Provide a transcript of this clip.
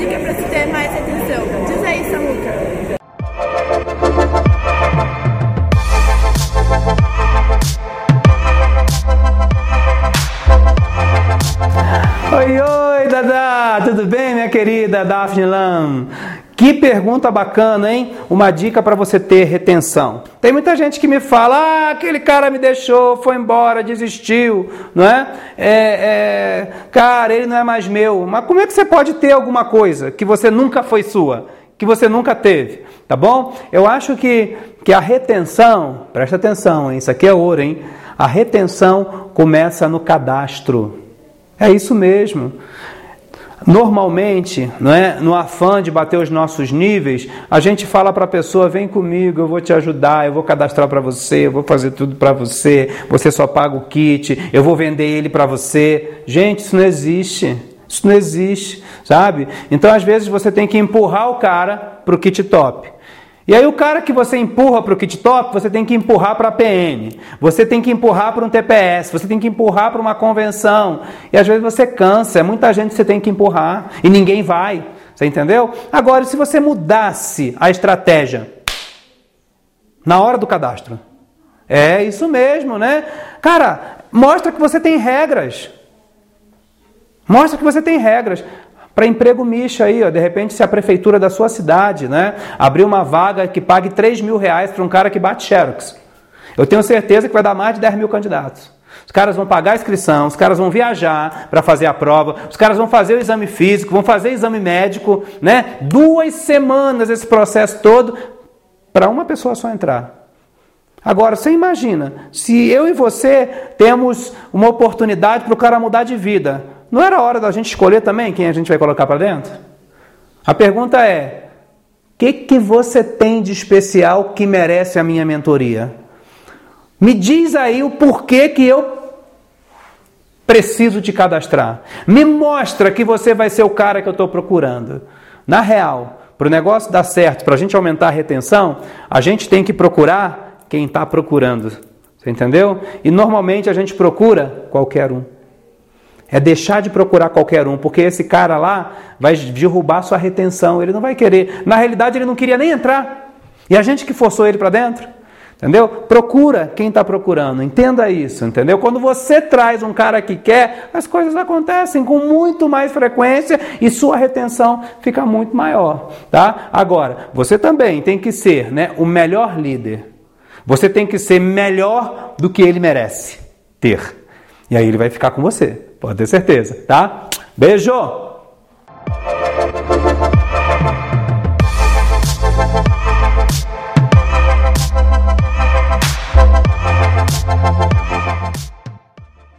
dica para se ter mais retenção? Tudo bem, minha querida Daphne Lam? Que pergunta bacana, hein? Uma dica para você ter retenção. Tem muita gente que me fala: ah, aquele cara me deixou, foi embora, desistiu, não é? é, é? Cara, ele não é mais meu. Mas como é que você pode ter alguma coisa que você nunca foi sua? Que você nunca teve, tá bom? Eu acho que, que a retenção, presta atenção, hein? isso aqui é ouro, hein? A retenção começa no cadastro. É isso mesmo. Normalmente, não é, no afã de bater os nossos níveis, a gente fala para a pessoa: vem comigo, eu vou te ajudar, eu vou cadastrar para você, eu vou fazer tudo para você, você só paga o kit, eu vou vender ele para você. Gente, isso não existe. Isso não existe, sabe? Então, às vezes, você tem que empurrar o cara para o kit top. E aí o cara que você empurra para o kit top, você tem que empurrar para a PN, você tem que empurrar para um TPS, você tem que empurrar para uma convenção. E às vezes você cansa, é muita gente que você tem que empurrar e ninguém vai. Você entendeu? Agora, se você mudasse a estratégia na hora do cadastro, é isso mesmo, né? Cara, mostra que você tem regras. Mostra que você tem regras para emprego misto aí, ó. de repente se a prefeitura da sua cidade né, abrir uma vaga que pague 3 mil reais para um cara que bate xerox, eu tenho certeza que vai dar mais de 10 mil candidatos. Os caras vão pagar a inscrição, os caras vão viajar para fazer a prova, os caras vão fazer o exame físico, vão fazer o exame médico, né? Duas semanas esse processo todo para uma pessoa só entrar. Agora, você imagina, se eu e você temos uma oportunidade para o cara mudar de vida, não era hora da gente escolher também quem a gente vai colocar para dentro? A pergunta é: o que, que você tem de especial que merece a minha mentoria? Me diz aí o porquê que eu preciso te cadastrar. Me mostra que você vai ser o cara que eu estou procurando. Na real, para o negócio dar certo, para a gente aumentar a retenção, a gente tem que procurar quem está procurando. Você entendeu? E normalmente a gente procura qualquer um. É deixar de procurar qualquer um, porque esse cara lá vai derrubar sua retenção, ele não vai querer. Na realidade, ele não queria nem entrar. E a gente que forçou ele para dentro. Entendeu? Procura quem está procurando, entenda isso, entendeu? Quando você traz um cara que quer, as coisas acontecem com muito mais frequência e sua retenção fica muito maior, tá? Agora, você também tem que ser, né, o melhor líder. Você tem que ser melhor do que ele merece ter. E aí ele vai ficar com você. Pode ter certeza, tá? Beijo!